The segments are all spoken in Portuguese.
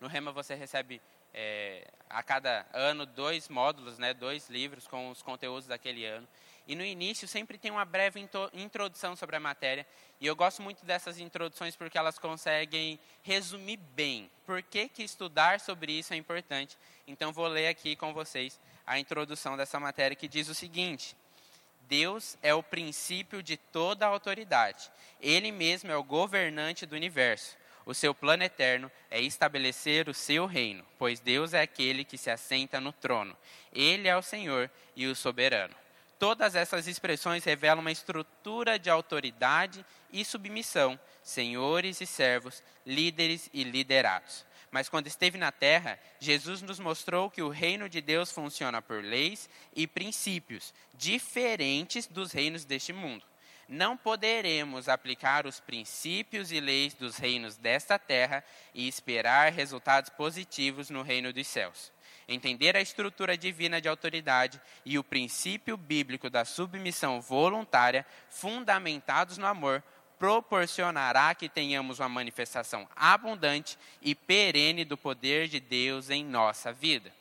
No Rema você recebe é, a cada ano dois módulos, né, dois livros com os conteúdos daquele ano. E no início sempre tem uma breve introdução sobre a matéria. E eu gosto muito dessas introduções porque elas conseguem resumir bem por que, que estudar sobre isso é importante. Então vou ler aqui com vocês a introdução dessa matéria que diz o seguinte: Deus é o princípio de toda a autoridade. Ele mesmo é o governante do universo. O seu plano eterno é estabelecer o seu reino, pois Deus é aquele que se assenta no trono. Ele é o Senhor e o soberano. Todas essas expressões revelam uma estrutura de autoridade e submissão, senhores e servos, líderes e liderados. Mas quando esteve na terra, Jesus nos mostrou que o reino de Deus funciona por leis e princípios diferentes dos reinos deste mundo não poderemos aplicar os princípios e leis dos reinos desta terra e esperar resultados positivos no reino dos céus. Entender a estrutura divina de autoridade e o princípio bíblico da submissão voluntária, fundamentados no amor, proporcionará que tenhamos uma manifestação abundante e perene do poder de Deus em nossa vida.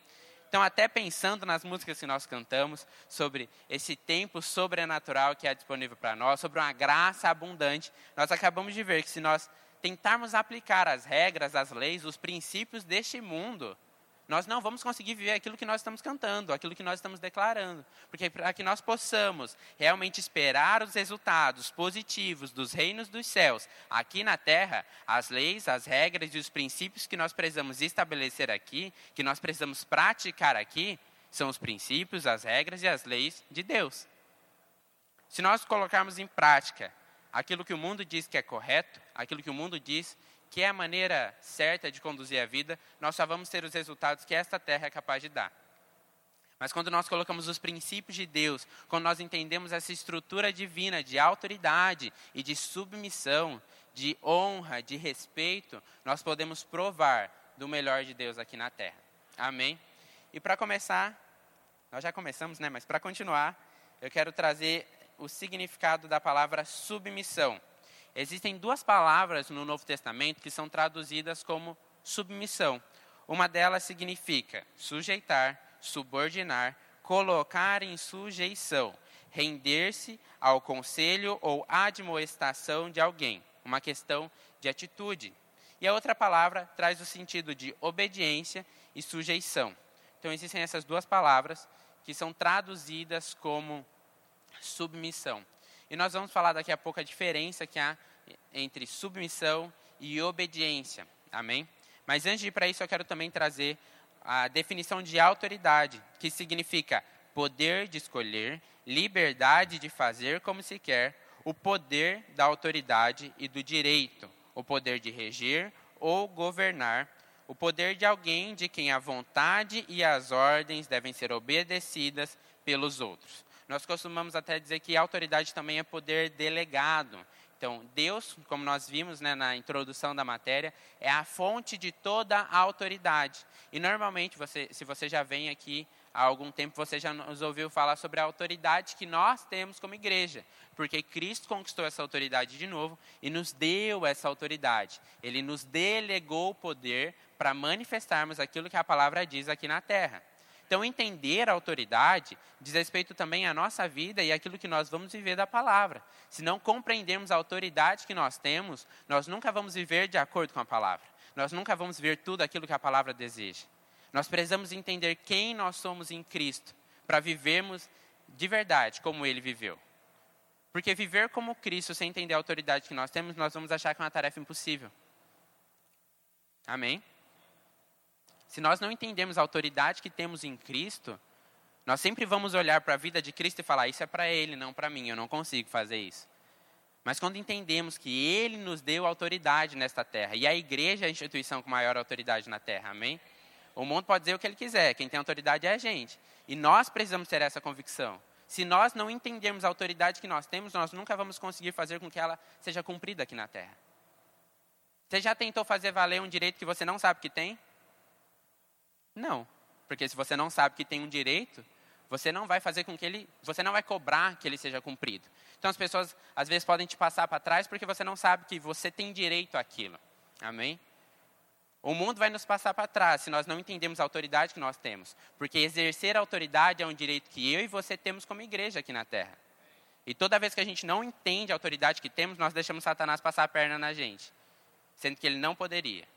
Então, até pensando nas músicas que nós cantamos, sobre esse tempo sobrenatural que é disponível para nós, sobre uma graça abundante, nós acabamos de ver que se nós tentarmos aplicar as regras, as leis, os princípios deste mundo, nós não vamos conseguir viver aquilo que nós estamos cantando, aquilo que nós estamos declarando. Porque para que nós possamos realmente esperar os resultados positivos dos reinos dos céus aqui na terra, as leis, as regras e os princípios que nós precisamos estabelecer aqui, que nós precisamos praticar aqui, são os princípios, as regras e as leis de Deus. Se nós colocarmos em prática aquilo que o mundo diz que é correto, aquilo que o mundo diz que é a maneira certa de conduzir a vida, nós só vamos ter os resultados que esta terra é capaz de dar. Mas quando nós colocamos os princípios de Deus, quando nós entendemos essa estrutura divina de autoridade e de submissão, de honra, de respeito, nós podemos provar do melhor de Deus aqui na terra. Amém? E para começar, nós já começamos, né? Mas para continuar, eu quero trazer o significado da palavra submissão. Existem duas palavras no Novo Testamento que são traduzidas como submissão. Uma delas significa sujeitar, subordinar, colocar em sujeição, render-se ao conselho ou admoestação de alguém, uma questão de atitude. E a outra palavra traz o sentido de obediência e sujeição. Então existem essas duas palavras que são traduzidas como submissão. E nós vamos falar daqui a pouco a diferença que há entre submissão e obediência. Amém? Mas antes de ir para isso, eu quero também trazer a definição de autoridade, que significa poder de escolher, liberdade de fazer como se quer, o poder da autoridade e do direito, o poder de reger ou governar, o poder de alguém de quem a vontade e as ordens devem ser obedecidas pelos outros. Nós costumamos até dizer que autoridade também é poder delegado. Então, Deus, como nós vimos né, na introdução da matéria, é a fonte de toda a autoridade. E normalmente, você, se você já vem aqui há algum tempo, você já nos ouviu falar sobre a autoridade que nós temos como igreja. Porque Cristo conquistou essa autoridade de novo e nos deu essa autoridade. Ele nos delegou o poder para manifestarmos aquilo que a palavra diz aqui na terra. Então, entender a autoridade diz respeito também à nossa vida e àquilo que nós vamos viver da palavra. Se não compreendermos a autoridade que nós temos, nós nunca vamos viver de acordo com a palavra. Nós nunca vamos viver tudo aquilo que a palavra deseja. Nós precisamos entender quem nós somos em Cristo para vivermos de verdade como ele viveu. Porque viver como Cristo sem entender a autoridade que nós temos, nós vamos achar que é uma tarefa impossível. Amém? Se nós não entendemos a autoridade que temos em Cristo, nós sempre vamos olhar para a vida de Cristo e falar: Isso é para Ele, não para mim, eu não consigo fazer isso. Mas quando entendemos que Ele nos deu autoridade nesta terra, e a igreja é a instituição com maior autoridade na terra, amém? O mundo pode dizer o que ele quiser, quem tem autoridade é a gente. E nós precisamos ter essa convicção. Se nós não entendermos a autoridade que nós temos, nós nunca vamos conseguir fazer com que ela seja cumprida aqui na terra. Você já tentou fazer valer um direito que você não sabe que tem? Não, porque se você não sabe que tem um direito, você não vai fazer com que ele, você não vai cobrar que ele seja cumprido. Então as pessoas às vezes podem te passar para trás porque você não sabe que você tem direito àquilo. Amém? O mundo vai nos passar para trás se nós não entendemos a autoridade que nós temos. Porque exercer a autoridade é um direito que eu e você temos como igreja aqui na terra. E toda vez que a gente não entende a autoridade que temos, nós deixamos Satanás passar a perna na gente, sendo que ele não poderia.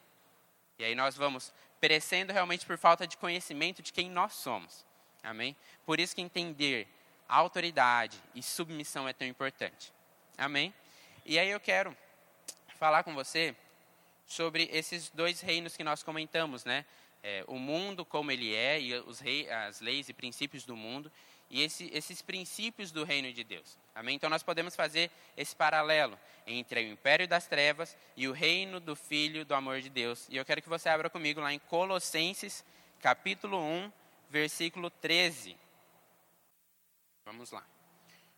E aí nós vamos perecendo realmente por falta de conhecimento de quem nós somos. Amém? Por isso que entender autoridade e submissão é tão importante. Amém? E aí eu quero falar com você sobre esses dois reinos que nós comentamos, né? É, o mundo como ele é e os rei, as leis e princípios do mundo e esse, esses princípios do reino de Deus. Amém? Então nós podemos fazer esse paralelo entre o império das trevas e o reino do Filho do amor de Deus. E eu quero que você abra comigo lá em Colossenses, capítulo 1, versículo 13. Vamos lá.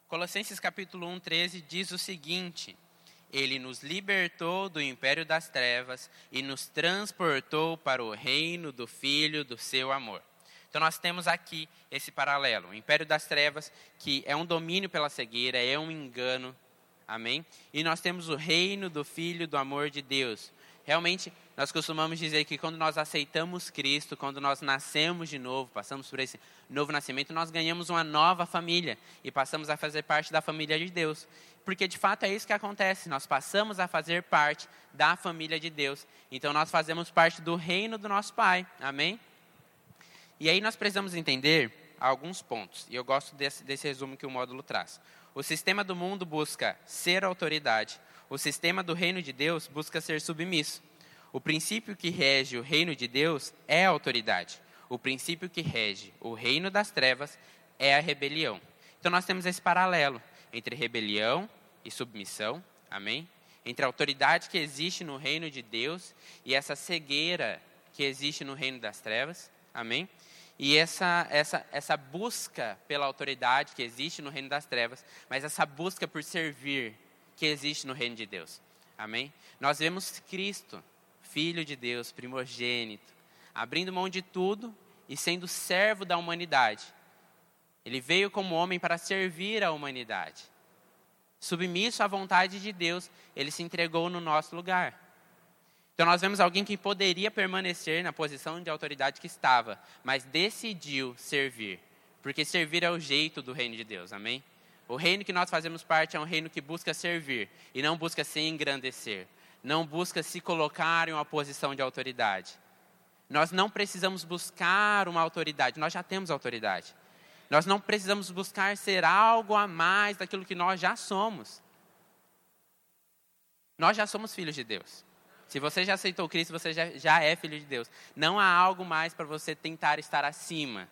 Colossenses capítulo 1, 13 diz o seguinte: Ele nos libertou do império das trevas e nos transportou para o reino do Filho do seu amor. Então nós temos aqui esse paralelo, o império das trevas, que é um domínio pela cegueira, é um engano, amém? E nós temos o reino do Filho do amor de Deus, Realmente, nós costumamos dizer que quando nós aceitamos Cristo, quando nós nascemos de novo, passamos por esse novo nascimento, nós ganhamos uma nova família e passamos a fazer parte da família de Deus. Porque de fato é isso que acontece, nós passamos a fazer parte da família de Deus. Então nós fazemos parte do reino do nosso Pai. Amém? E aí nós precisamos entender alguns pontos. E eu gosto desse, desse resumo que o módulo traz. O sistema do mundo busca ser autoridade, o sistema do reino de Deus busca ser submisso. O princípio que rege o reino de Deus é a autoridade. O princípio que rege o reino das trevas é a rebelião. Então nós temos esse paralelo entre rebelião e submissão, amém? Entre a autoridade que existe no reino de Deus e essa cegueira que existe no reino das trevas, amém? E essa, essa, essa busca pela autoridade que existe no reino das trevas, mas essa busca por servir, que existe no reino de Deus. Amém? Nós vemos Cristo, Filho de Deus, primogênito, abrindo mão de tudo e sendo servo da humanidade. Ele veio como homem para servir a humanidade. Submisso à vontade de Deus, ele se entregou no nosso lugar. Então nós vemos alguém que poderia permanecer na posição de autoridade que estava, mas decidiu servir, porque servir é o jeito do reino de Deus. Amém? O reino que nós fazemos parte é um reino que busca servir e não busca se engrandecer, não busca se colocar em uma posição de autoridade. Nós não precisamos buscar uma autoridade, nós já temos autoridade. Nós não precisamos buscar ser algo a mais daquilo que nós já somos. Nós já somos filhos de Deus. Se você já aceitou Cristo, você já, já é filho de Deus. Não há algo mais para você tentar estar acima.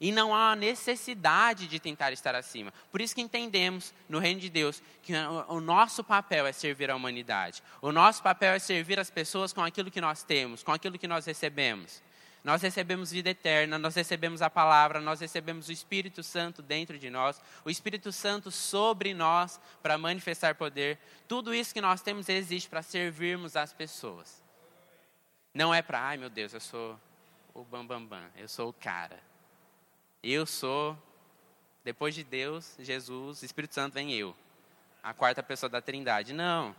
E não há necessidade de tentar estar acima. Por isso que entendemos no reino de Deus que o nosso papel é servir a humanidade. O nosso papel é servir as pessoas com aquilo que nós temos, com aquilo que nós recebemos. Nós recebemos vida eterna, nós recebemos a palavra, nós recebemos o Espírito Santo dentro de nós, o Espírito Santo sobre nós para manifestar poder. Tudo isso que nós temos existe para servirmos as pessoas. Não é para, ai meu Deus, eu sou o bambambam, bam, bam, eu sou o cara. Eu sou, depois de Deus, Jesus, Espírito Santo, vem eu. A quarta pessoa da Trindade. Não.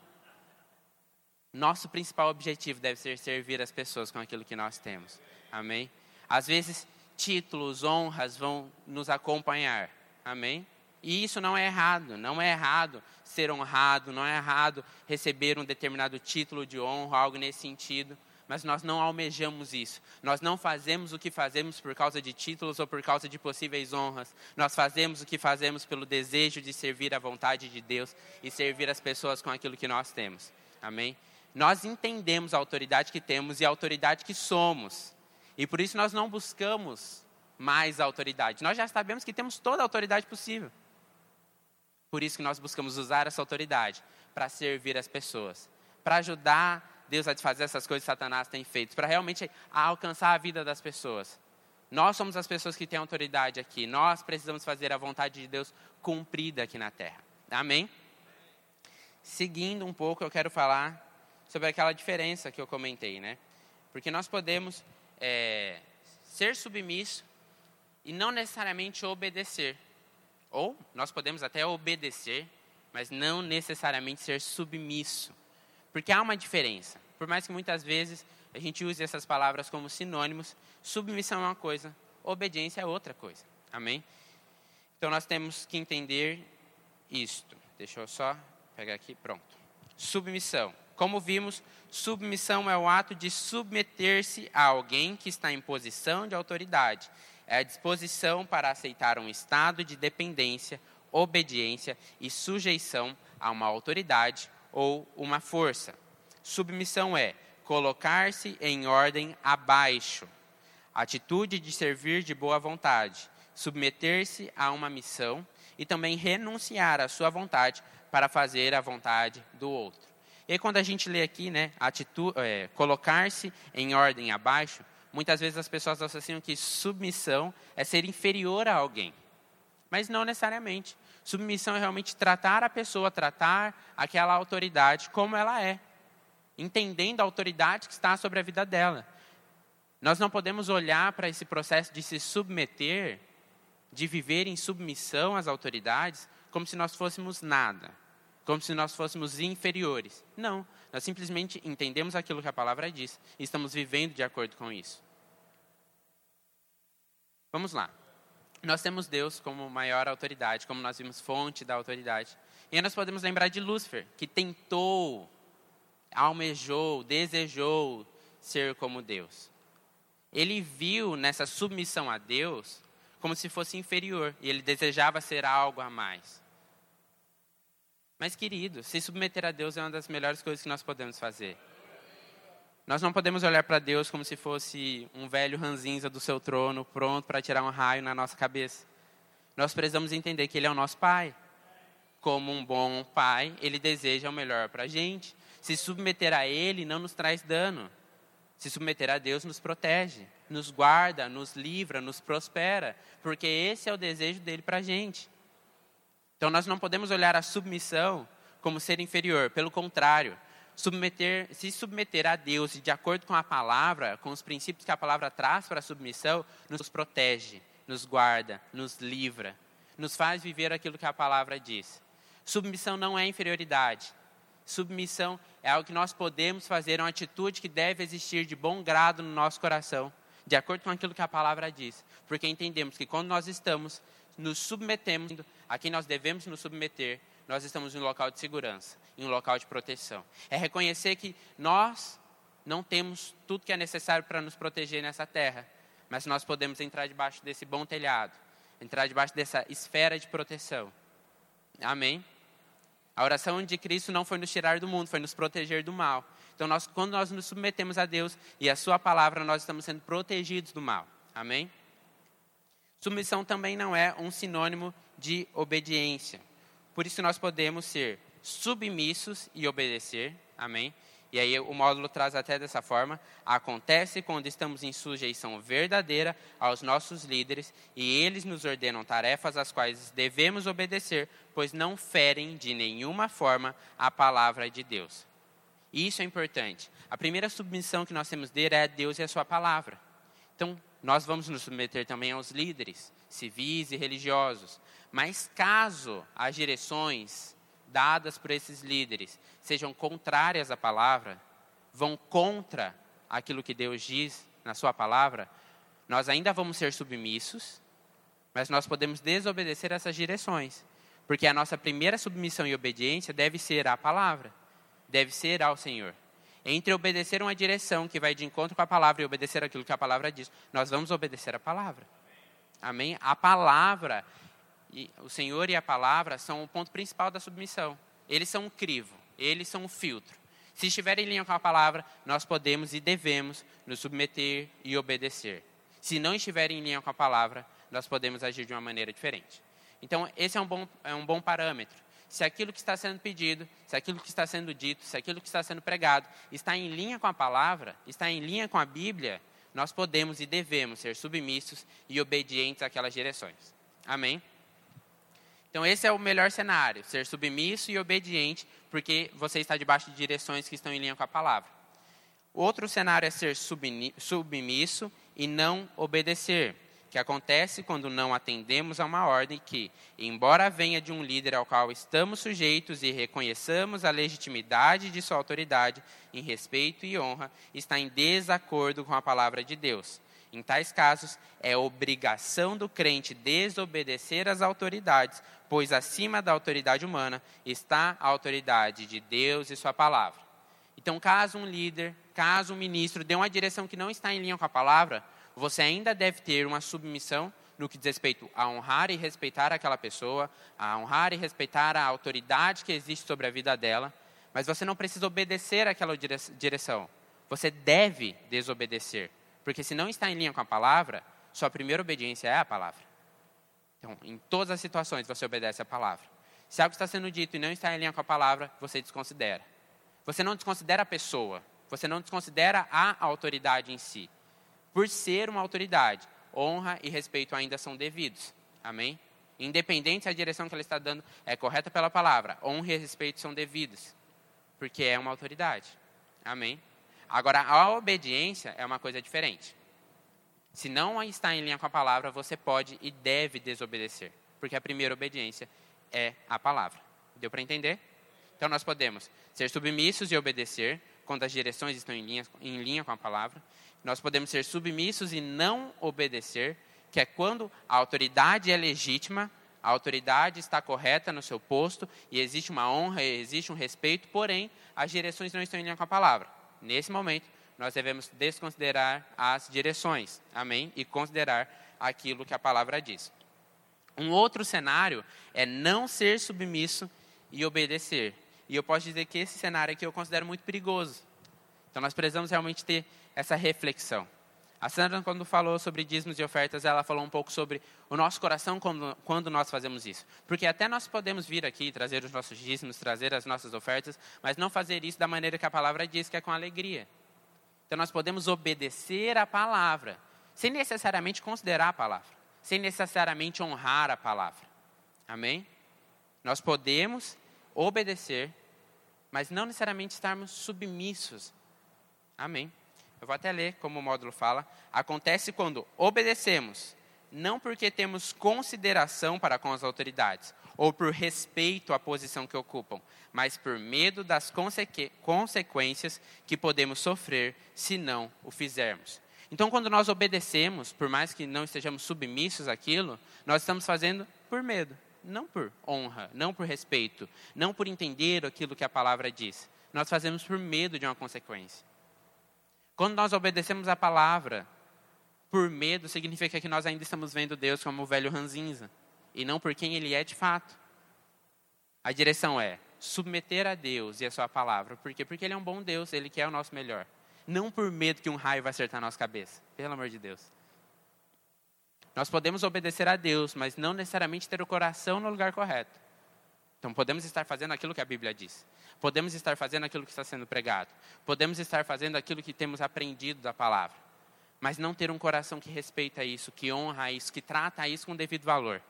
Nosso principal objetivo deve ser servir as pessoas com aquilo que nós temos. Amém? Às vezes, títulos, honras vão nos acompanhar. Amém? E isso não é errado. Não é errado ser honrado, não é errado receber um determinado título de honra, algo nesse sentido mas nós não almejamos isso. Nós não fazemos o que fazemos por causa de títulos ou por causa de possíveis honras. Nós fazemos o que fazemos pelo desejo de servir a vontade de Deus e servir as pessoas com aquilo que nós temos. Amém? Nós entendemos a autoridade que temos e a autoridade que somos. E por isso nós não buscamos mais autoridade. Nós já sabemos que temos toda a autoridade possível. Por isso que nós buscamos usar essa autoridade para servir as pessoas, para ajudar Deus vai fazer essas coisas que Satanás tem feito, para realmente alcançar a vida das pessoas. Nós somos as pessoas que têm autoridade aqui. Nós precisamos fazer a vontade de Deus cumprida aqui na terra. Amém? Seguindo um pouco, eu quero falar sobre aquela diferença que eu comentei, né? Porque nós podemos é, ser submisso e não necessariamente obedecer. Ou nós podemos até obedecer, mas não necessariamente ser submisso. Porque há uma diferença. Por mais que muitas vezes a gente use essas palavras como sinônimos. Submissão é uma coisa, obediência é outra coisa. Amém? Então nós temos que entender isto. Deixa eu só pegar aqui, pronto. Submissão. Como vimos, submissão é o ato de submeter-se a alguém que está em posição de autoridade. É a disposição para aceitar um estado de dependência, obediência e sujeição a uma autoridade ou uma força. Submissão é colocar-se em ordem abaixo, atitude de servir de boa vontade, submeter-se a uma missão e também renunciar à sua vontade para fazer a vontade do outro. E quando a gente lê aqui, né, é, colocar-se em ordem abaixo, muitas vezes as pessoas associam que submissão é ser inferior a alguém. Mas não necessariamente. Submissão é realmente tratar a pessoa, tratar aquela autoridade como ela é entendendo a autoridade que está sobre a vida dela. Nós não podemos olhar para esse processo de se submeter, de viver em submissão às autoridades, como se nós fôssemos nada, como se nós fôssemos inferiores. Não, nós simplesmente entendemos aquilo que a palavra diz e estamos vivendo de acordo com isso. Vamos lá. Nós temos Deus como maior autoridade, como nós vimos fonte da autoridade. E aí nós podemos lembrar de Lúcifer, que tentou almejou, desejou ser como Deus. Ele viu nessa submissão a Deus como se fosse inferior e ele desejava ser algo a mais. Mas, querido, se submeter a Deus é uma das melhores coisas que nós podemos fazer. Nós não podemos olhar para Deus como se fosse um velho ranzinza do seu trono, pronto para tirar um raio na nossa cabeça. Nós precisamos entender que Ele é o nosso Pai. Como um bom pai, Ele deseja o melhor para a gente. Se submeter a Ele não nos traz dano. Se submeter a Deus nos protege, nos guarda, nos livra, nos prospera, porque esse é o desejo dele para a gente. Então nós não podemos olhar a submissão como ser inferior, pelo contrário, submeter, se submeter a Deus e de acordo com a palavra, com os princípios que a palavra traz para a submissão, nos protege, nos guarda, nos livra, nos faz viver aquilo que a palavra diz. Submissão não é inferioridade, Submissão é algo que nós podemos fazer, é uma atitude que deve existir de bom grado no nosso coração, de acordo com aquilo que a palavra diz. Porque entendemos que quando nós estamos nos submetemos a quem nós devemos nos submeter, nós estamos em um local de segurança, em um local de proteção. É reconhecer que nós não temos tudo que é necessário para nos proteger nessa terra, mas nós podemos entrar debaixo desse bom telhado, entrar debaixo dessa esfera de proteção. Amém? A oração de Cristo não foi nos tirar do mundo, foi nos proteger do mal. Então, nós, quando nós nos submetemos a Deus e a Sua palavra, nós estamos sendo protegidos do mal. Amém? Submissão também não é um sinônimo de obediência. Por isso, nós podemos ser submissos e obedecer. Amém? E aí o módulo traz até dessa forma: acontece quando estamos em sujeição verdadeira aos nossos líderes e eles nos ordenam tarefas às quais devemos obedecer, pois não ferem de nenhuma forma a palavra de Deus. Isso é importante. A primeira submissão que nós temos dele é a Deus e a sua palavra. Então, nós vamos nos submeter também aos líderes civis e religiosos. Mas caso as direções dadas por esses líderes sejam contrárias à palavra, vão contra aquilo que Deus diz na sua palavra, nós ainda vamos ser submissos, mas nós podemos desobedecer essas direções, porque a nossa primeira submissão e obediência deve ser à palavra, deve ser ao Senhor. Entre obedecer uma direção que vai de encontro com a palavra e obedecer aquilo que a palavra diz, nós vamos obedecer a palavra. Amém? A palavra o Senhor e a palavra são o ponto principal da submissão. Eles são um crivo, eles são um filtro. Se estiver em linha com a palavra, nós podemos e devemos nos submeter e obedecer. Se não estiver em linha com a palavra, nós podemos agir de uma maneira diferente. Então, esse é um bom, é um bom parâmetro. Se aquilo que está sendo pedido, se aquilo que está sendo dito, se aquilo que está sendo pregado está em linha com a palavra, está em linha com a Bíblia, nós podemos e devemos ser submissos e obedientes àquelas direções. Amém? Então, esse é o melhor cenário: ser submisso e obediente, porque você está debaixo de direções que estão em linha com a palavra. Outro cenário é ser submisso e não obedecer. Que acontece quando não atendemos a uma ordem que, embora venha de um líder ao qual estamos sujeitos e reconheçamos a legitimidade de sua autoridade em respeito e honra, está em desacordo com a palavra de Deus. Em tais casos, é obrigação do crente desobedecer às autoridades, pois acima da autoridade humana está a autoridade de Deus e sua palavra. Então, caso um líder, caso um ministro dê uma direção que não está em linha com a palavra, você ainda deve ter uma submissão no que diz respeito a honrar e respeitar aquela pessoa, a honrar e respeitar a autoridade que existe sobre a vida dela, mas você não precisa obedecer àquela direção. Você deve desobedecer, porque se não está em linha com a palavra, sua primeira obediência é a palavra. Então, em todas as situações, você obedece a palavra. Se algo está sendo dito e não está em linha com a palavra, você desconsidera. Você não desconsidera a pessoa, você não desconsidera a autoridade em si por ser uma autoridade. Honra e respeito ainda são devidos. Amém? Independente se a direção que ela está dando é correta pela palavra, honra e respeito são devidos, porque é uma autoridade. Amém? Agora, a obediência é uma coisa diferente. Se não está em linha com a palavra, você pode e deve desobedecer, porque a primeira obediência é a palavra. Deu para entender? Então, nós podemos ser submissos e obedecer quando as direções estão em linha, em linha com a palavra, nós podemos ser submissos e não obedecer, que é quando a autoridade é legítima, a autoridade está correta no seu posto e existe uma honra, existe um respeito, porém as direções não estão em linha com a palavra. Nesse momento, nós devemos desconsiderar as direções, amém? E considerar aquilo que a palavra diz. Um outro cenário é não ser submisso e obedecer. E eu posso dizer que esse cenário aqui eu considero muito perigoso. Então nós precisamos realmente ter essa reflexão. A Sandra, quando falou sobre dízimos e ofertas, ela falou um pouco sobre o nosso coração quando, quando nós fazemos isso. Porque até nós podemos vir aqui, trazer os nossos dízimos, trazer as nossas ofertas, mas não fazer isso da maneira que a palavra diz, que é com alegria. Então nós podemos obedecer a palavra, sem necessariamente considerar a palavra, sem necessariamente honrar a palavra. Amém? Nós podemos obedecer, mas não necessariamente estarmos submissos. Amém? Eu vou até ler como o módulo fala. Acontece quando obedecemos, não porque temos consideração para com as autoridades, ou por respeito à posição que ocupam, mas por medo das consequ consequências que podemos sofrer se não o fizermos. Então, quando nós obedecemos, por mais que não estejamos submissos àquilo, nós estamos fazendo por medo, não por honra, não por respeito, não por entender aquilo que a palavra diz. Nós fazemos por medo de uma consequência. Quando nós obedecemos a palavra por medo, significa que nós ainda estamos vendo Deus como o velho ranzinza e não por quem ele é de fato. A direção é submeter a Deus e a sua palavra. Por quê? Porque ele é um bom Deus, ele quer o nosso melhor. Não por medo que um raio vai acertar a nossa cabeça. Pelo amor de Deus. Nós podemos obedecer a Deus, mas não necessariamente ter o coração no lugar correto. Então podemos estar fazendo aquilo que a Bíblia diz. Podemos estar fazendo aquilo que está sendo pregado. Podemos estar fazendo aquilo que temos aprendido da palavra. Mas não ter um coração que respeita isso, que honra isso, que trata isso com devido valor.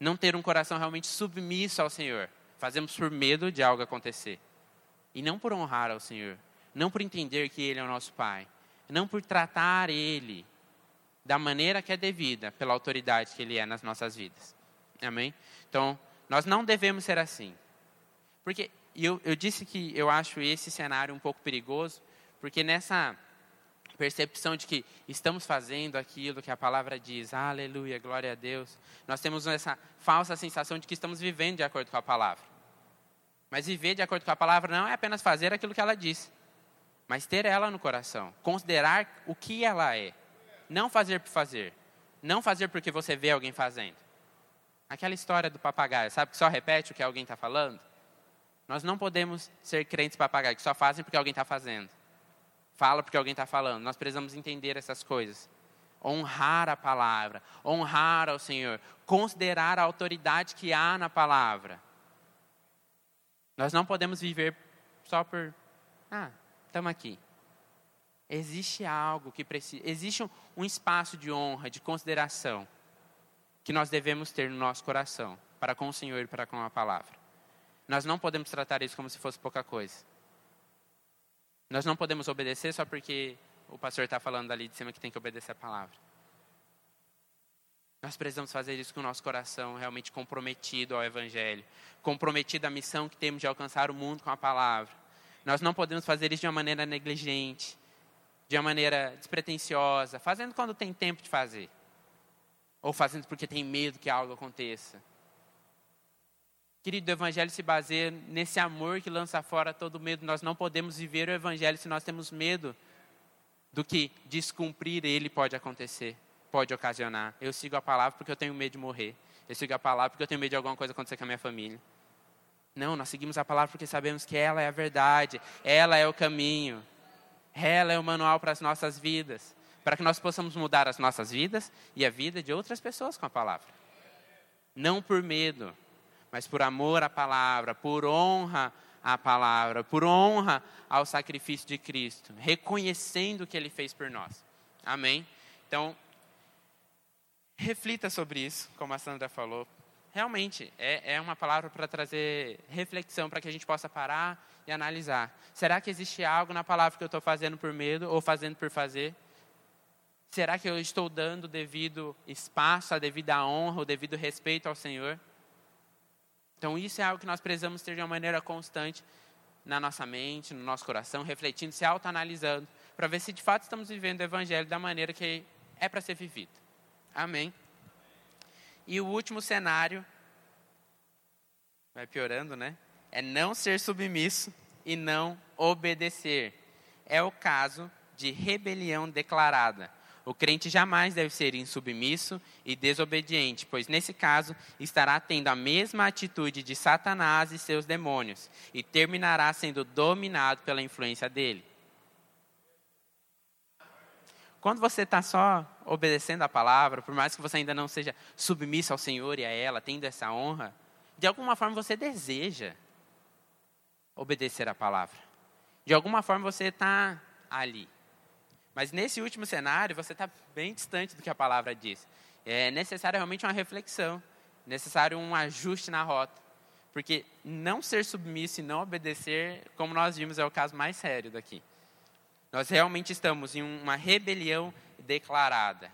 Não ter um coração realmente submisso ao Senhor. Fazemos por medo de algo acontecer. E não por honrar ao Senhor. Não por entender que Ele é o nosso Pai. Não por tratar Ele da maneira que é devida, pela autoridade que Ele é nas nossas vidas. Amém? Então, nós não devemos ser assim. Porque eu, eu disse que eu acho esse cenário um pouco perigoso, porque nessa percepção de que estamos fazendo aquilo que a palavra diz, aleluia, glória a Deus, nós temos essa falsa sensação de que estamos vivendo de acordo com a palavra. Mas viver de acordo com a palavra não é apenas fazer aquilo que ela diz, mas ter ela no coração, considerar o que ela é, não fazer por fazer, não fazer porque você vê alguém fazendo. Aquela história do papagaio, sabe que só repete o que alguém está falando? Nós não podemos ser crentes papagaios que só fazem porque alguém está fazendo. Fala porque alguém está falando. Nós precisamos entender essas coisas. Honrar a palavra, honrar ao Senhor, considerar a autoridade que há na palavra. Nós não podemos viver só por, ah, estamos aqui. Existe algo que precisa, existe um, um espaço de honra, de consideração, que nós devemos ter no nosso coração, para com o Senhor e para com a palavra. Nós não podemos tratar isso como se fosse pouca coisa. Nós não podemos obedecer só porque o pastor está falando ali de cima que tem que obedecer a palavra. Nós precisamos fazer isso com o nosso coração realmente comprometido ao Evangelho, comprometido à missão que temos de alcançar o mundo com a palavra. Nós não podemos fazer isso de uma maneira negligente, de uma maneira despretensiosa, fazendo quando tem tempo de fazer, ou fazendo porque tem medo que algo aconteça. Querido, o Evangelho se baseia nesse amor que lança fora todo medo. Nós não podemos viver o Evangelho se nós temos medo do que descumprir ele pode acontecer, pode ocasionar. Eu sigo a palavra porque eu tenho medo de morrer. Eu sigo a palavra porque eu tenho medo de alguma coisa acontecer com a minha família. Não, nós seguimos a palavra porque sabemos que ela é a verdade, ela é o caminho, ela é o manual para as nossas vidas, para que nós possamos mudar as nossas vidas e a vida de outras pessoas com a palavra. Não por medo, mas por amor à palavra, por honra à palavra, por honra ao sacrifício de Cristo, reconhecendo o que ele fez por nós. Amém? Então, reflita sobre isso, como a Sandra falou. Realmente, é, é uma palavra para trazer reflexão, para que a gente possa parar e analisar. Será que existe algo na palavra que eu estou fazendo por medo ou fazendo por fazer? Será que eu estou dando devido espaço, a devida honra, o devido respeito ao Senhor? Então, isso é algo que nós precisamos ter de uma maneira constante na nossa mente, no nosso coração, refletindo, se autoanalisando, para ver se de fato estamos vivendo o Evangelho da maneira que é para ser vivido. Amém. E o último cenário, vai piorando, né? É não ser submisso e não obedecer. É o caso de rebelião declarada. O crente jamais deve ser insubmisso e desobediente, pois nesse caso estará tendo a mesma atitude de Satanás e seus demônios e terminará sendo dominado pela influência dele. Quando você está só obedecendo a palavra, por mais que você ainda não seja submisso ao Senhor e a ela, tendo essa honra, de alguma forma você deseja obedecer a palavra. De alguma forma você está ali. Mas nesse último cenário, você está bem distante do que a palavra diz. É necessário realmente uma reflexão, necessário um ajuste na rota. Porque não ser submisso e não obedecer, como nós vimos, é o caso mais sério daqui. Nós realmente estamos em uma rebelião declarada.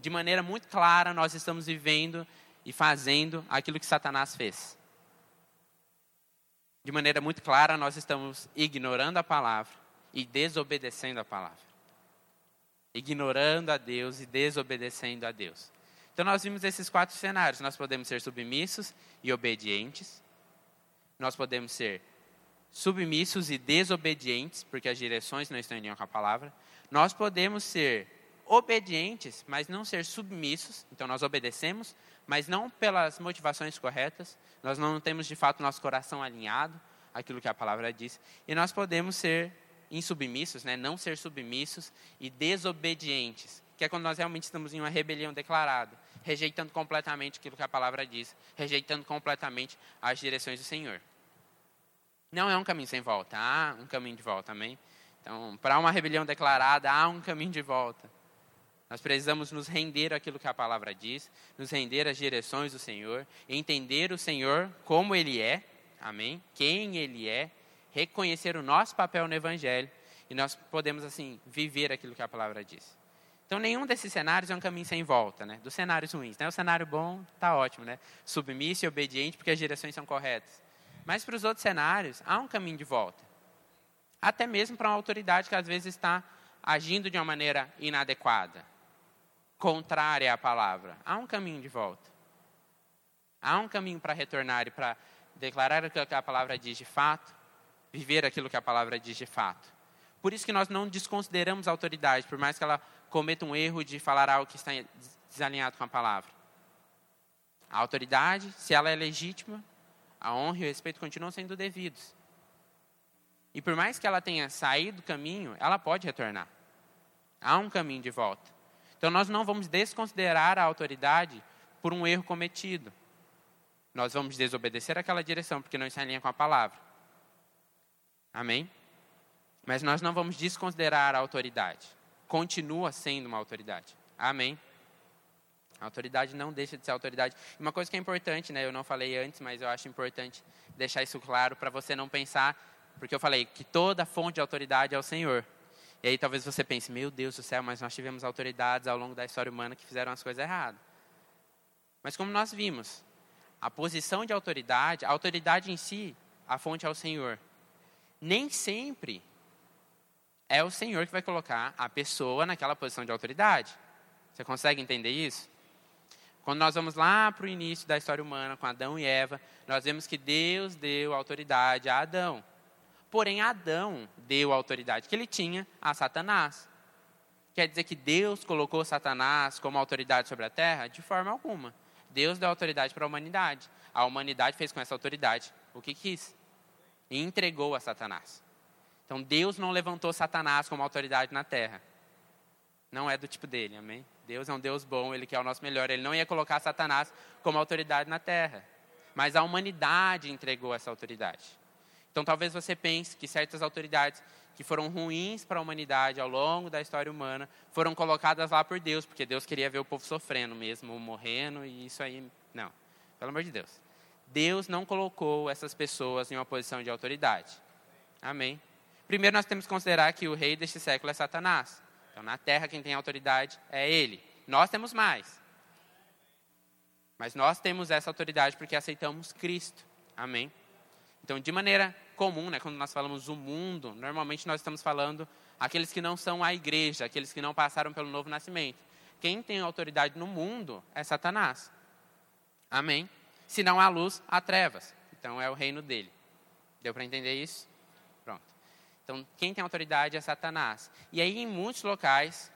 De maneira muito clara, nós estamos vivendo e fazendo aquilo que Satanás fez. De maneira muito clara, nós estamos ignorando a palavra e desobedecendo a palavra ignorando a Deus e desobedecendo a Deus. Então nós vimos esses quatro cenários. Nós podemos ser submissos e obedientes. Nós podemos ser submissos e desobedientes, porque as direções não estão em linha com a palavra. Nós podemos ser obedientes, mas não ser submissos. Então nós obedecemos, mas não pelas motivações corretas. Nós não temos de fato nosso coração alinhado àquilo que a palavra diz. E nós podemos ser insubmissos, né, não ser submissos e desobedientes, que é quando nós realmente estamos em uma rebelião declarada, rejeitando completamente aquilo que a palavra diz, rejeitando completamente as direções do Senhor. Não é um caminho sem volta, há um caminho de volta, amém? Então, para uma rebelião declarada, há um caminho de volta. Nós precisamos nos render àquilo que a palavra diz, nos render às direções do Senhor, entender o Senhor como Ele é, amém? Quem Ele é, reconhecer o nosso papel no Evangelho e nós podemos, assim, viver aquilo que a palavra diz. Então, nenhum desses cenários é um caminho sem volta, né? Dos cenários ruins. Né? O cenário bom está ótimo, né? Submisso e obediente porque as direções são corretas. Mas para os outros cenários, há um caminho de volta. Até mesmo para uma autoridade que às vezes está agindo de uma maneira inadequada, contrária à palavra. Há um caminho de volta. Há um caminho para retornar e para declarar o que a palavra diz de fato viver aquilo que a palavra diz de fato. Por isso que nós não desconsideramos a autoridade, por mais que ela cometa um erro de falar algo que está desalinhado com a palavra. A autoridade, se ela é legítima, a honra e o respeito continuam sendo devidos. E por mais que ela tenha saído do caminho, ela pode retornar. Há um caminho de volta. Então nós não vamos desconsiderar a autoridade por um erro cometido. Nós vamos desobedecer aquela direção porque não está em linha com a palavra. Amém? Mas nós não vamos desconsiderar a autoridade. Continua sendo uma autoridade. Amém? A autoridade não deixa de ser autoridade. Uma coisa que é importante, né? Eu não falei antes, mas eu acho importante deixar isso claro para você não pensar, porque eu falei que toda fonte de autoridade é o Senhor. E aí talvez você pense, meu Deus do céu, mas nós tivemos autoridades ao longo da história humana que fizeram as coisas erradas. Mas como nós vimos, a posição de autoridade, a autoridade em si, a fonte é o Senhor. Nem sempre é o Senhor que vai colocar a pessoa naquela posição de autoridade. Você consegue entender isso? Quando nós vamos lá para o início da história humana, com Adão e Eva, nós vemos que Deus deu autoridade a Adão. Porém, Adão deu a autoridade que ele tinha a Satanás. Quer dizer que Deus colocou Satanás como autoridade sobre a terra? De forma alguma. Deus deu autoridade para a humanidade. A humanidade fez com essa autoridade o que quis e entregou a Satanás. Então Deus não levantou Satanás como autoridade na terra. Não é do tipo dele, amém? Deus é um Deus bom, ele quer o nosso melhor. Ele não ia colocar Satanás como autoridade na terra. Mas a humanidade entregou essa autoridade. Então talvez você pense que certas autoridades que foram ruins para a humanidade ao longo da história humana foram colocadas lá por Deus, porque Deus queria ver o povo sofrendo mesmo, morrendo, e isso aí. Não, pelo amor de Deus. Deus não colocou essas pessoas em uma posição de autoridade. Amém. Primeiro, nós temos que considerar que o rei deste século é Satanás. Então, na terra, quem tem autoridade é ele. Nós temos mais. Mas nós temos essa autoridade porque aceitamos Cristo. Amém. Então, de maneira comum, né, quando nós falamos o mundo, normalmente nós estamos falando aqueles que não são a igreja, aqueles que não passaram pelo novo nascimento. Quem tem autoridade no mundo é Satanás. Amém? Se não há luz, há trevas. Então é o reino dele. Deu para entender isso? Pronto. Então, quem tem autoridade é Satanás. E aí, em muitos locais,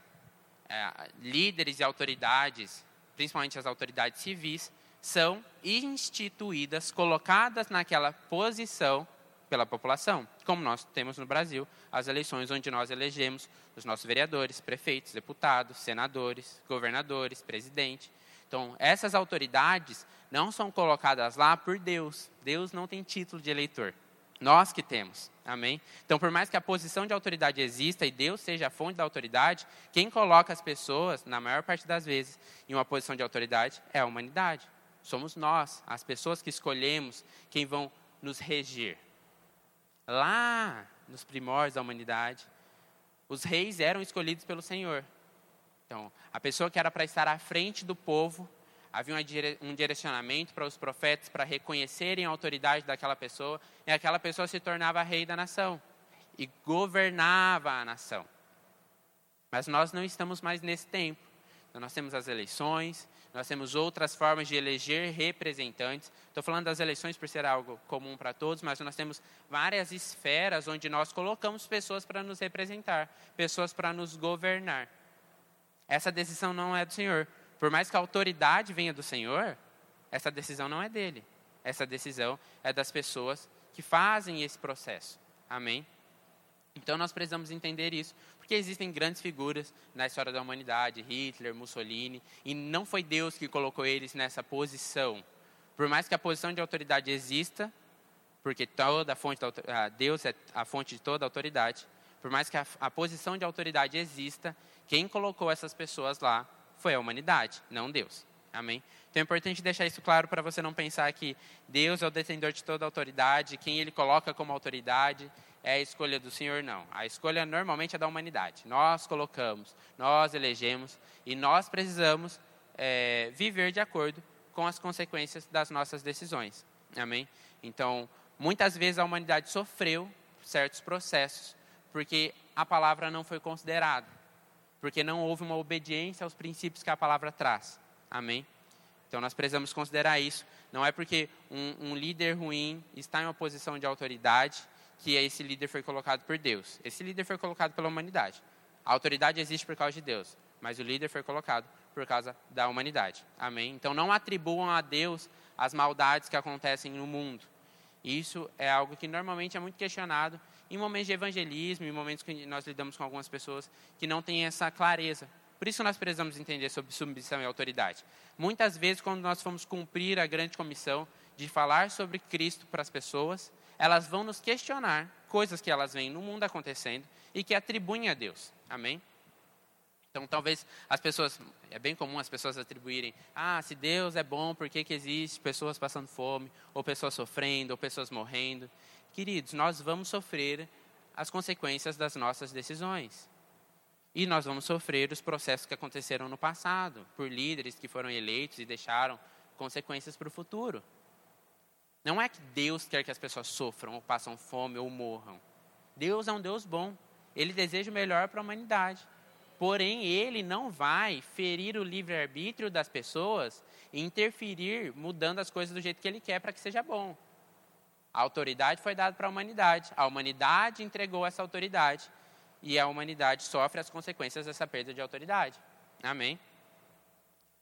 é, líderes e autoridades, principalmente as autoridades civis, são instituídas, colocadas naquela posição pela população, como nós temos no Brasil, as eleições onde nós elegemos os nossos vereadores, prefeitos, deputados, senadores, governadores, presidente. Então, essas autoridades não são colocadas lá por Deus. Deus não tem título de eleitor. Nós que temos. Amém? Então, por mais que a posição de autoridade exista e Deus seja a fonte da autoridade, quem coloca as pessoas, na maior parte das vezes, em uma posição de autoridade é a humanidade. Somos nós, as pessoas que escolhemos quem vão nos reger lá nos primórdios da humanidade, os reis eram escolhidos pelo Senhor. Então, a pessoa que era para estar à frente do povo, havia um direcionamento para os profetas para reconhecerem a autoridade daquela pessoa, e aquela pessoa se tornava rei da nação e governava a nação. Mas nós não estamos mais nesse tempo. Então, nós temos as eleições, nós temos outras formas de eleger representantes. Estou falando das eleições por ser algo comum para todos, mas nós temos várias esferas onde nós colocamos pessoas para nos representar, pessoas para nos governar. Essa decisão não é do Senhor. Por mais que a autoridade venha do Senhor, essa decisão não é dele. Essa decisão é das pessoas que fazem esse processo. Amém? Então nós precisamos entender isso, porque existem grandes figuras na história da humanidade, Hitler, Mussolini, e não foi Deus que colocou eles nessa posição. Por mais que a posição de autoridade exista, porque toda a fonte da, Deus é a fonte de toda a autoridade, por mais que a, a posição de autoridade exista, quem colocou essas pessoas lá foi a humanidade, não Deus. Amém? Então é importante deixar isso claro para você não pensar que Deus é o detentor de toda a autoridade, quem ele coloca como autoridade é a escolha do Senhor, não. A escolha normalmente é da humanidade. Nós colocamos, nós elegemos e nós precisamos é, viver de acordo com as consequências das nossas decisões. Amém? Então, muitas vezes a humanidade sofreu certos processos porque a palavra não foi considerada, porque não houve uma obediência aos princípios que a palavra traz. Amém? Então nós precisamos considerar isso. Não é porque um, um líder ruim está em uma posição de autoridade que esse líder foi colocado por Deus. Esse líder foi colocado pela humanidade. A autoridade existe por causa de Deus, mas o líder foi colocado por causa da humanidade. Amém? Então não atribuam a Deus as maldades que acontecem no mundo. Isso é algo que normalmente é muito questionado em momentos de evangelismo, em momentos que nós lidamos com algumas pessoas que não têm essa clareza. Por isso nós precisamos entender sobre submissão e autoridade. Muitas vezes, quando nós fomos cumprir a grande comissão de falar sobre Cristo para as pessoas, elas vão nos questionar coisas que elas veem no mundo acontecendo e que atribuem a Deus. Amém? Então, talvez as pessoas, é bem comum as pessoas atribuírem, ah, se Deus é bom, por que, que existe pessoas passando fome, ou pessoas sofrendo, ou pessoas morrendo? Queridos, nós vamos sofrer as consequências das nossas decisões. E nós vamos sofrer os processos que aconteceram no passado, por líderes que foram eleitos e deixaram consequências para o futuro. Não é que Deus quer que as pessoas sofram, ou passam fome, ou morram. Deus é um Deus bom. Ele deseja o melhor para a humanidade. Porém, ele não vai ferir o livre-arbítrio das pessoas e interferir mudando as coisas do jeito que ele quer para que seja bom. A autoridade foi dada para a humanidade. A humanidade entregou essa autoridade. E a humanidade sofre as consequências dessa perda de autoridade. Amém?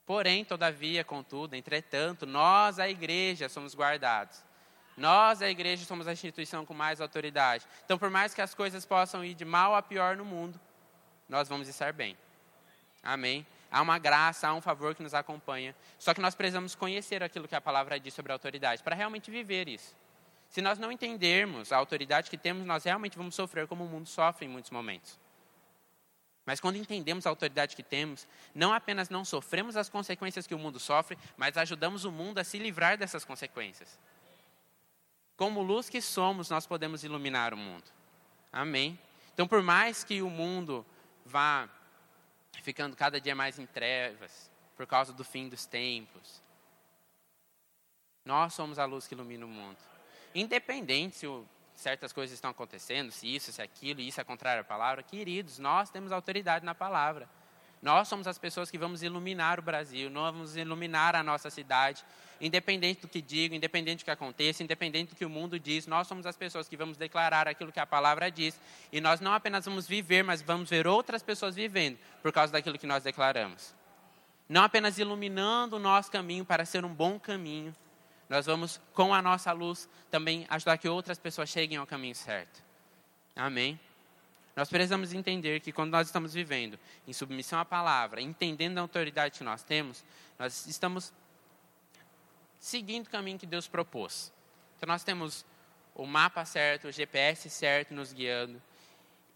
Porém, todavia, contudo, entretanto, nós, a igreja, somos guardados. Nós, a igreja, somos a instituição com mais autoridade. Então, por mais que as coisas possam ir de mal a pior no mundo, nós vamos estar bem. Amém? Há uma graça, há um favor que nos acompanha. Só que nós precisamos conhecer aquilo que a palavra diz sobre a autoridade, para realmente viver isso. Se nós não entendermos a autoridade que temos, nós realmente vamos sofrer como o mundo sofre em muitos momentos. Mas quando entendemos a autoridade que temos, não apenas não sofremos as consequências que o mundo sofre, mas ajudamos o mundo a se livrar dessas consequências. Como luz que somos, nós podemos iluminar o mundo. Amém? Então, por mais que o mundo vá ficando cada dia mais em trevas, por causa do fim dos tempos, nós somos a luz que ilumina o mundo. Independente se o certas coisas estão acontecendo, se isso, se aquilo, e isso é contrário à palavra, queridos, nós temos autoridade na palavra. Nós somos as pessoas que vamos iluminar o Brasil, nós vamos iluminar a nossa cidade, independente do que diga, independente do que aconteça, independente do que o mundo diz, nós somos as pessoas que vamos declarar aquilo que a palavra diz, e nós não apenas vamos viver, mas vamos ver outras pessoas vivendo por causa daquilo que nós declaramos. Não apenas iluminando o nosso caminho para ser um bom caminho, nós vamos, com a nossa luz, também ajudar que outras pessoas cheguem ao caminho certo. Amém? Nós precisamos entender que quando nós estamos vivendo em submissão à palavra, entendendo a autoridade que nós temos, nós estamos seguindo o caminho que Deus propôs. Então nós temos o mapa certo, o GPS certo nos guiando.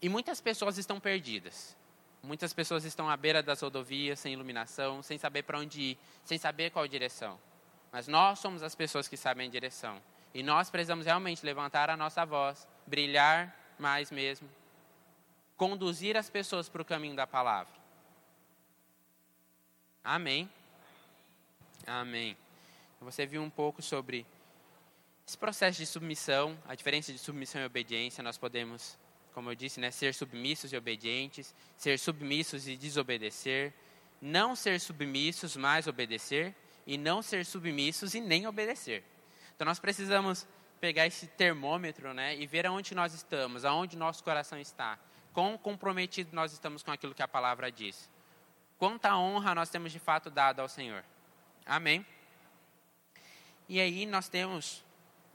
E muitas pessoas estão perdidas. Muitas pessoas estão à beira das rodovias, sem iluminação, sem saber para onde ir, sem saber qual direção. Mas nós somos as pessoas que sabem a direção. E nós precisamos realmente levantar a nossa voz, brilhar mais mesmo, conduzir as pessoas para o caminho da palavra. Amém. Amém. Você viu um pouco sobre esse processo de submissão, a diferença de submissão e obediência. Nós podemos, como eu disse, né, ser submissos e obedientes, ser submissos e desobedecer, não ser submissos, mas obedecer, e não ser submissos e nem obedecer. Então nós precisamos pegar esse termômetro, né, e ver aonde nós estamos, aonde nosso coração está, quão comprometido nós estamos com aquilo que a palavra diz. Quanta honra nós temos de fato dado ao Senhor. Amém. E aí nós temos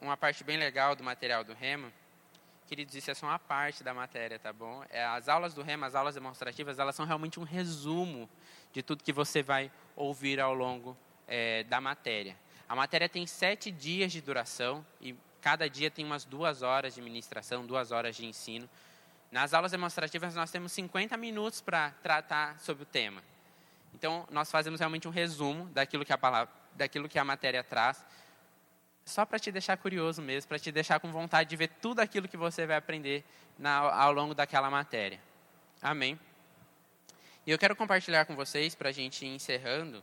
uma parte bem legal do material do Rema. Queridos, isso é só uma parte da matéria, tá bom? É, as aulas do Rema, as aulas demonstrativas, elas são realmente um resumo de tudo que você vai ouvir ao longo é, da matéria. A matéria tem sete dias de duração e cada dia tem umas duas horas de ministração, duas horas de ensino. Nas aulas demonstrativas nós temos 50 minutos para tratar sobre o tema. Então nós fazemos realmente um resumo daquilo que a palavra, daquilo que a matéria traz, só para te deixar curioso mesmo, para te deixar com vontade de ver tudo aquilo que você vai aprender na, ao longo daquela matéria. Amém. E eu quero compartilhar com vocês, para a gente ir encerrando,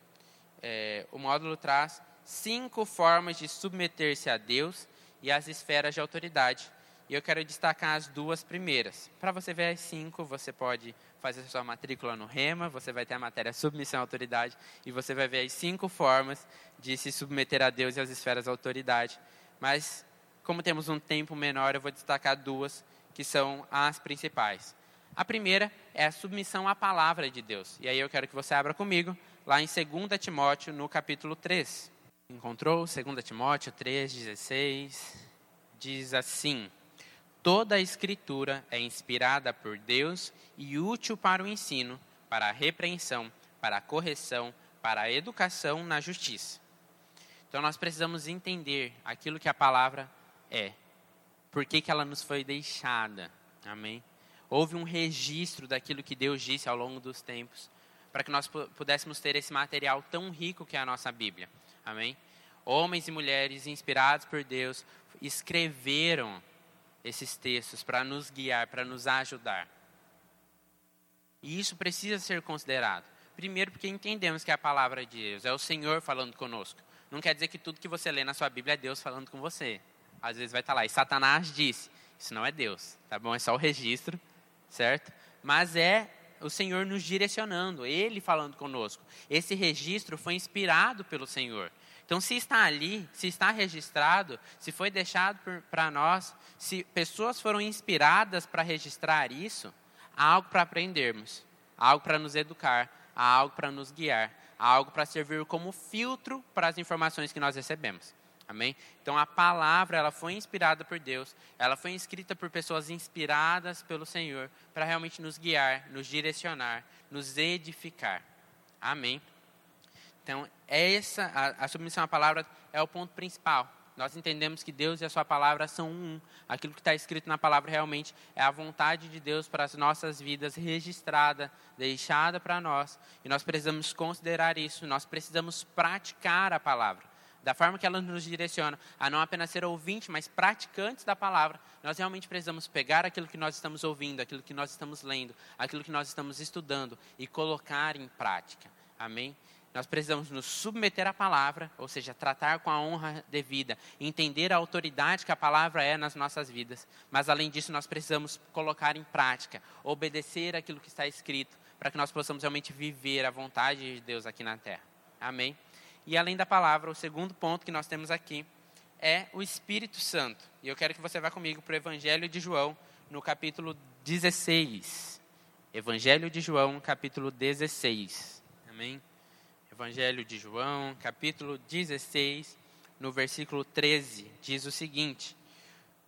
é, o módulo traz cinco formas de submeter-se a Deus e às esferas de autoridade. E eu quero destacar as duas primeiras. Para você ver as cinco, você pode fazer sua matrícula no REMA, você vai ter a matéria Submissão à Autoridade, e você vai ver as cinco formas de se submeter a Deus e às esferas de autoridade. Mas, como temos um tempo menor, eu vou destacar duas, que são as principais. A primeira é a submissão à palavra de Deus. E aí eu quero que você abra comigo lá em 2 Timóteo, no capítulo 3. Encontrou? 2 Timóteo 3, 16. Diz assim: Toda a Escritura é inspirada por Deus e útil para o ensino, para a repreensão, para a correção, para a educação na justiça. Então nós precisamos entender aquilo que a palavra é. Por que, que ela nos foi deixada? Amém? Houve um registro daquilo que Deus disse ao longo dos tempos para que nós pudéssemos ter esse material tão rico que é a nossa Bíblia. Amém? Homens e mulheres inspirados por Deus escreveram esses textos para nos guiar, para nos ajudar. E isso precisa ser considerado. Primeiro, porque entendemos que é a palavra de Deus é o Senhor falando conosco. não quer dizer que tudo que você lê na sua Bíblia é Deus falando com você. Às vezes vai estar lá, e Satanás disse. Isso não é Deus, tá bom? É só o registro, certo? Mas é o Senhor nos direcionando, Ele falando conosco. Esse registro foi inspirado pelo Senhor. Então, se está ali, se está registrado, se foi deixado para nós, se pessoas foram inspiradas para registrar isso, há algo para aprendermos, há algo para nos educar, há algo para nos guiar, há algo para servir como filtro para as informações que nós recebemos. Amém? Então a palavra ela foi inspirada por Deus, ela foi escrita por pessoas inspiradas pelo Senhor para realmente nos guiar, nos direcionar, nos edificar. Amém. Então essa a, a submissão à palavra é o ponto principal. Nós entendemos que Deus e a Sua palavra são um. Aquilo que está escrito na palavra realmente é a vontade de Deus para as nossas vidas, registrada, deixada para nós. E nós precisamos considerar isso, nós precisamos praticar a palavra da forma que ela nos direciona, a não apenas ser ouvinte, mas praticantes da palavra, nós realmente precisamos pegar aquilo que nós estamos ouvindo, aquilo que nós estamos lendo, aquilo que nós estamos estudando e colocar em prática. Amém? Nós precisamos nos submeter à palavra, ou seja, tratar com a honra devida, entender a autoridade que a palavra é nas nossas vidas. Mas além disso, nós precisamos colocar em prática, obedecer aquilo que está escrito, para que nós possamos realmente viver a vontade de Deus aqui na terra. Amém? E além da palavra, o segundo ponto que nós temos aqui é o Espírito Santo. E eu quero que você vá comigo para o Evangelho de João, no capítulo 16. Evangelho de João, capítulo 16. Amém? Evangelho de João, capítulo 16, no versículo 13, diz o seguinte: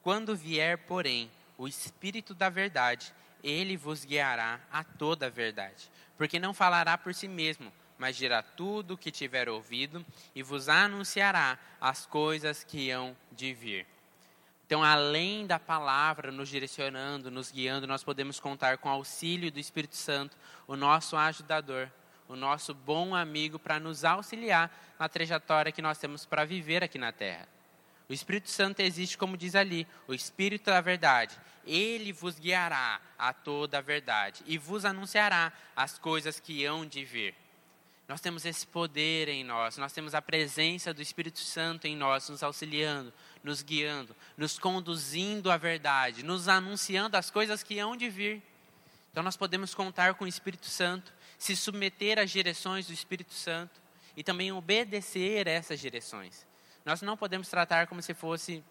Quando vier, porém, o Espírito da Verdade, ele vos guiará a toda a verdade, porque não falará por si mesmo mas dirá tudo o que tiver ouvido e vos anunciará as coisas que hão de vir. Então, além da palavra nos direcionando, nos guiando, nós podemos contar com o auxílio do Espírito Santo, o nosso ajudador, o nosso bom amigo para nos auxiliar na trajetória que nós temos para viver aqui na terra. O Espírito Santo existe, como diz ali, o Espírito da verdade. Ele vos guiará a toda a verdade e vos anunciará as coisas que hão de vir. Nós temos esse poder em nós, nós temos a presença do Espírito Santo em nós, nos auxiliando, nos guiando, nos conduzindo à verdade, nos anunciando as coisas que hão de vir. Então nós podemos contar com o Espírito Santo, se submeter às direções do Espírito Santo e também obedecer essas direções. Nós não podemos tratar como se fosse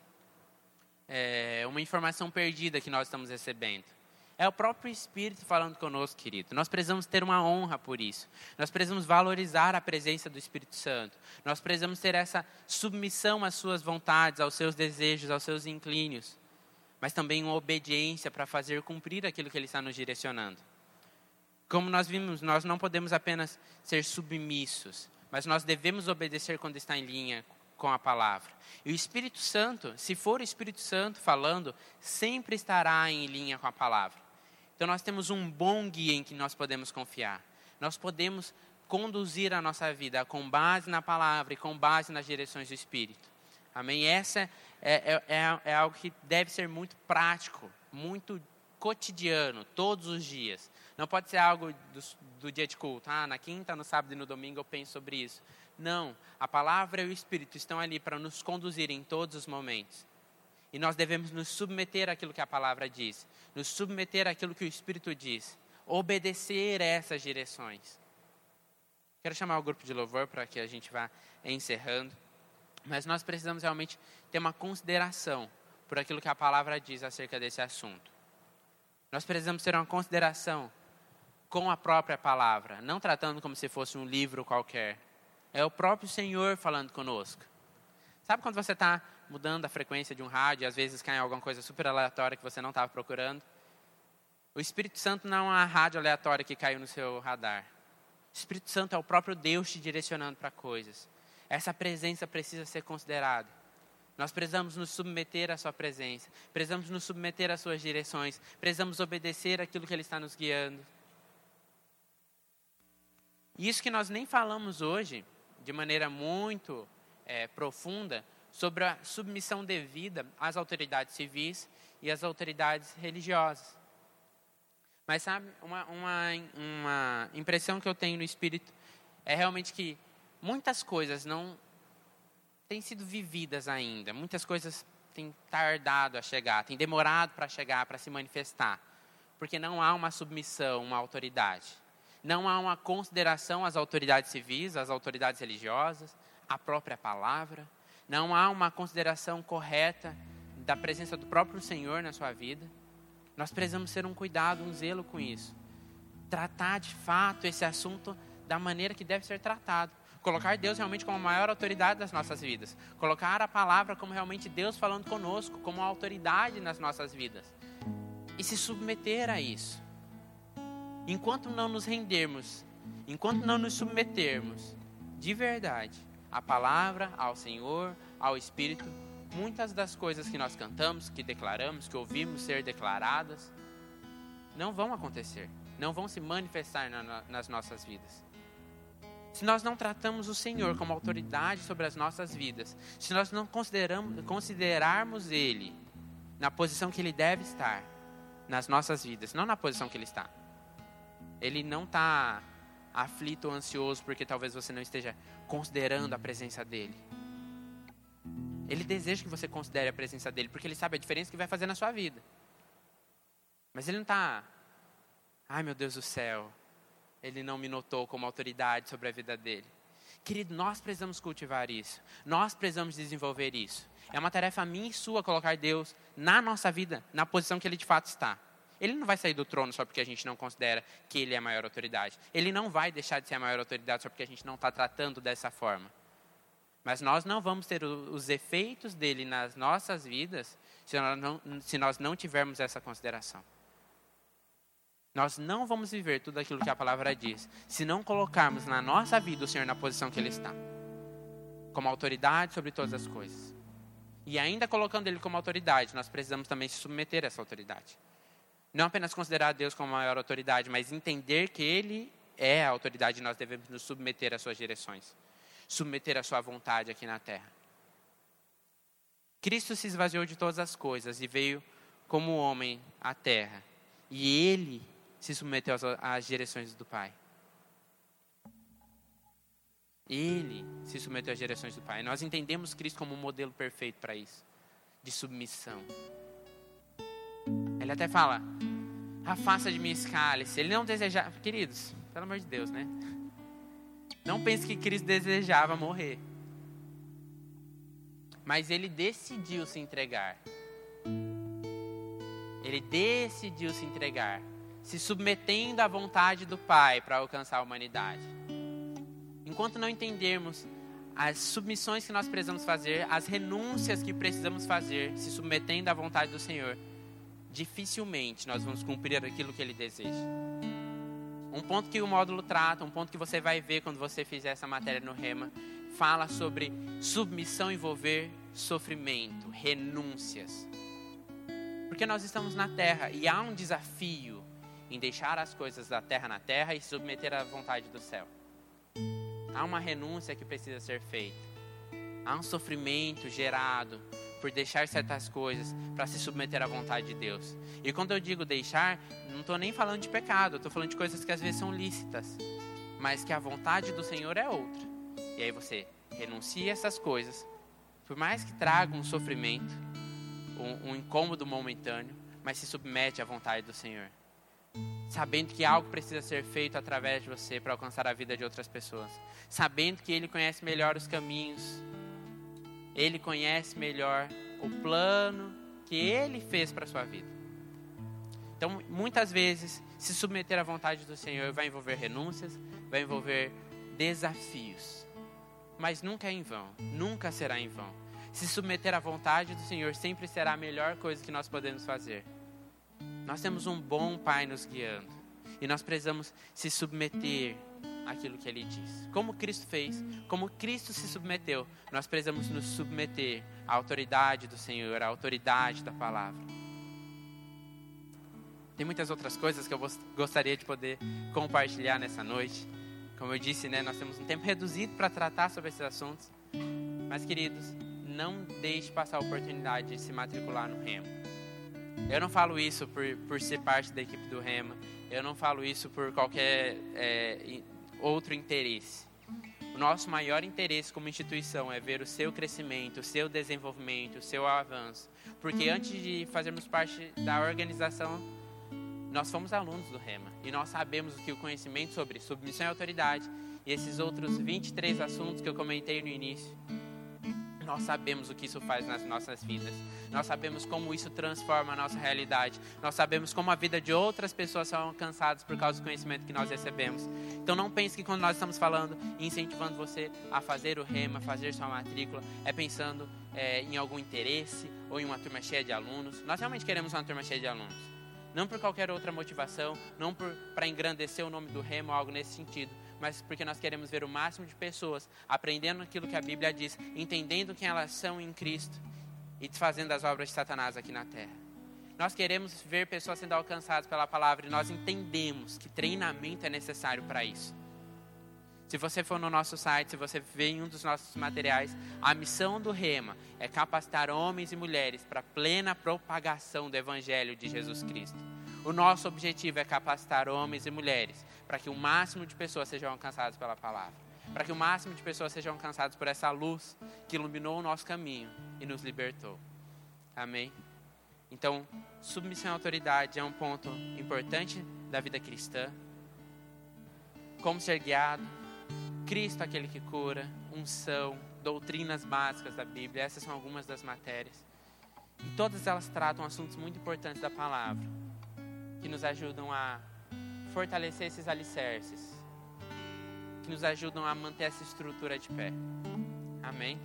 é, uma informação perdida que nós estamos recebendo. É o próprio Espírito falando conosco, querido. Nós precisamos ter uma honra por isso. Nós precisamos valorizar a presença do Espírito Santo. Nós precisamos ter essa submissão às suas vontades, aos seus desejos, aos seus inclínios. Mas também uma obediência para fazer cumprir aquilo que Ele está nos direcionando. Como nós vimos, nós não podemos apenas ser submissos, mas nós devemos obedecer quando está em linha com a palavra. E o Espírito Santo, se for o Espírito Santo falando, sempre estará em linha com a palavra. Então nós temos um bom guia em que nós podemos confiar. Nós podemos conduzir a nossa vida com base na palavra e com base nas direções do Espírito. Amém? Essa é, é, é, é algo que deve ser muito prático, muito cotidiano, todos os dias. Não pode ser algo do, do dia de culto. Ah, na quinta, no sábado e no domingo eu penso sobre isso. Não, a palavra e o Espírito estão ali para nos conduzir em todos os momentos. E nós devemos nos submeter àquilo que a palavra diz, nos submeter àquilo que o Espírito diz, obedecer essas direções. Quero chamar o grupo de louvor para que a gente vá encerrando, mas nós precisamos realmente ter uma consideração por aquilo que a palavra diz acerca desse assunto. Nós precisamos ter uma consideração com a própria palavra, não tratando como se fosse um livro qualquer, é o próprio Senhor falando conosco. Sabe quando você está mudando a frequência de um rádio às vezes cai alguma coisa super aleatória que você não estava procurando? O Espírito Santo não é uma rádio aleatória que caiu no seu radar. O Espírito Santo é o próprio Deus te direcionando para coisas. Essa presença precisa ser considerada. Nós precisamos nos submeter à Sua presença, precisamos nos submeter às Suas direções, precisamos obedecer aquilo que Ele está nos guiando. E isso que nós nem falamos hoje, de maneira muito é, profunda sobre a submissão devida às autoridades civis e às autoridades religiosas. Mas sabe, uma, uma, uma impressão que eu tenho no espírito é realmente que muitas coisas não têm sido vividas ainda. Muitas coisas têm tardado a chegar, têm demorado para chegar, para se manifestar. Porque não há uma submissão, uma autoridade. Não há uma consideração às autoridades civis, às autoridades religiosas, à própria palavra. Não há uma consideração correta da presença do próprio Senhor na sua vida. Nós precisamos ter um cuidado, um zelo com isso. Tratar de fato esse assunto da maneira que deve ser tratado. Colocar Deus realmente como a maior autoridade das nossas vidas. Colocar a palavra como realmente Deus falando conosco, como a autoridade nas nossas vidas. E se submeter a isso. Enquanto não nos rendermos, enquanto não nos submetermos de verdade à palavra, ao Senhor, ao Espírito, muitas das coisas que nós cantamos, que declaramos, que ouvimos ser declaradas, não vão acontecer, não vão se manifestar na, nas nossas vidas. Se nós não tratamos o Senhor como autoridade sobre as nossas vidas, se nós não consideramos, considerarmos Ele na posição que Ele deve estar nas nossas vidas, não na posição que Ele está. Ele não está aflito ou ansioso porque talvez você não esteja considerando a presença dEle. Ele deseja que você considere a presença dEle, porque Ele sabe a diferença que vai fazer na sua vida. Mas Ele não está, ai meu Deus do céu, ele não me notou como autoridade sobre a vida dele. Querido, nós precisamos cultivar isso. Nós precisamos desenvolver isso. É uma tarefa minha e sua colocar Deus na nossa vida, na posição que Ele de fato está. Ele não vai sair do trono só porque a gente não considera que Ele é a maior autoridade. Ele não vai deixar de ser a maior autoridade só porque a gente não está tratando dessa forma. Mas nós não vamos ter os efeitos dele nas nossas vidas se nós não, se nós não tivermos essa consideração. Nós não vamos viver tudo aquilo que a palavra diz se não colocarmos na nossa vida o Senhor na posição que Ele está como autoridade sobre todas as coisas. E ainda colocando Ele como autoridade, nós precisamos também se submeter a essa autoridade. Não apenas considerar Deus como a maior autoridade, mas entender que Ele é a autoridade e nós devemos nos submeter às suas direções, submeter à sua vontade aqui na terra. Cristo se esvaziou de todas as coisas e veio como homem à terra. E Ele se submeteu às, às direções do Pai. Ele se submeteu às direções do Pai. Nós entendemos Cristo como um modelo perfeito para isso, de submissão. Ele até fala: afasta de mim esse cálice. Ele não desejava, queridos, pelo amor de Deus, né? Não pense que Cristo desejava morrer. Mas ele decidiu se entregar. Ele decidiu se entregar se submetendo à vontade do Pai para alcançar a humanidade. Enquanto não entendermos as submissões que nós precisamos fazer, as renúncias que precisamos fazer, se submetendo à vontade do Senhor, dificilmente nós vamos cumprir aquilo que Ele deseja. Um ponto que o módulo trata, um ponto que você vai ver quando você fizer essa matéria no Rema, fala sobre submissão envolver sofrimento, renúncias. Porque nós estamos na terra e há um desafio em deixar as coisas da terra na terra e submeter à vontade do céu. Há uma renúncia que precisa ser feita. Há um sofrimento gerado por deixar certas coisas para se submeter à vontade de Deus. E quando eu digo deixar, não estou nem falando de pecado, estou falando de coisas que às vezes são lícitas, mas que a vontade do Senhor é outra. E aí você renuncia essas coisas, por mais que traga um sofrimento, um, um incômodo momentâneo, mas se submete à vontade do Senhor sabendo que algo precisa ser feito através de você para alcançar a vida de outras pessoas, sabendo que Ele conhece melhor os caminhos, Ele conhece melhor o plano que Ele fez para a sua vida. Então, muitas vezes, se submeter à vontade do Senhor vai envolver renúncias, vai envolver desafios, mas nunca é em vão, nunca será em vão. Se submeter à vontade do Senhor sempre será a melhor coisa que nós podemos fazer. Nós temos um bom Pai nos guiando. E nós precisamos se submeter àquilo que Ele diz. Como Cristo fez, como Cristo se submeteu, nós precisamos nos submeter à autoridade do Senhor, à autoridade da palavra. Tem muitas outras coisas que eu gostaria de poder compartilhar nessa noite. Como eu disse, né, nós temos um tempo reduzido para tratar sobre esses assuntos. Mas, queridos, não deixe passar a oportunidade de se matricular no Remo. Eu não falo isso por, por ser parte da equipe do Rema. Eu não falo isso por qualquer é, outro interesse. O nosso maior interesse como instituição é ver o seu crescimento, o seu desenvolvimento, o seu avanço. Porque antes de fazermos parte da organização, nós fomos alunos do REMA e nós sabemos que o conhecimento sobre submissão e autoridade e esses outros 23 assuntos que eu comentei no início nós sabemos o que isso faz nas nossas vidas. Nós sabemos como isso transforma a nossa realidade. Nós sabemos como a vida de outras pessoas são alcançadas por causa do conhecimento que nós recebemos. Então não pense que quando nós estamos falando e incentivando você a fazer o rema, fazer sua matrícula, é pensando é, em algum interesse ou em uma turma cheia de alunos. Nós realmente queremos uma turma cheia de alunos. Não por qualquer outra motivação, não para engrandecer o nome do remo ou algo nesse sentido, mas porque nós queremos ver o máximo de pessoas aprendendo aquilo que a Bíblia diz, entendendo quem elas são em Cristo e desfazendo as obras de Satanás aqui na terra. Nós queremos ver pessoas sendo alcançadas pela palavra e nós entendemos que treinamento é necessário para isso. Se você for no nosso site, se você ver em um dos nossos materiais, a missão do Rema é capacitar homens e mulheres para a plena propagação do Evangelho de Jesus Cristo. O nosso objetivo é capacitar homens e mulheres para que o máximo de pessoas sejam alcançadas pela palavra. Para que o máximo de pessoas sejam alcançadas por essa luz que iluminou o nosso caminho e nos libertou. Amém? Então, submissão à autoridade é um ponto importante da vida cristã. Como ser guiado, Cristo aquele que cura, unção, doutrinas básicas da Bíblia, essas são algumas das matérias. E todas elas tratam assuntos muito importantes da palavra que nos ajudam a fortalecer esses alicerces, que nos ajudam a manter essa estrutura de pé. Amém?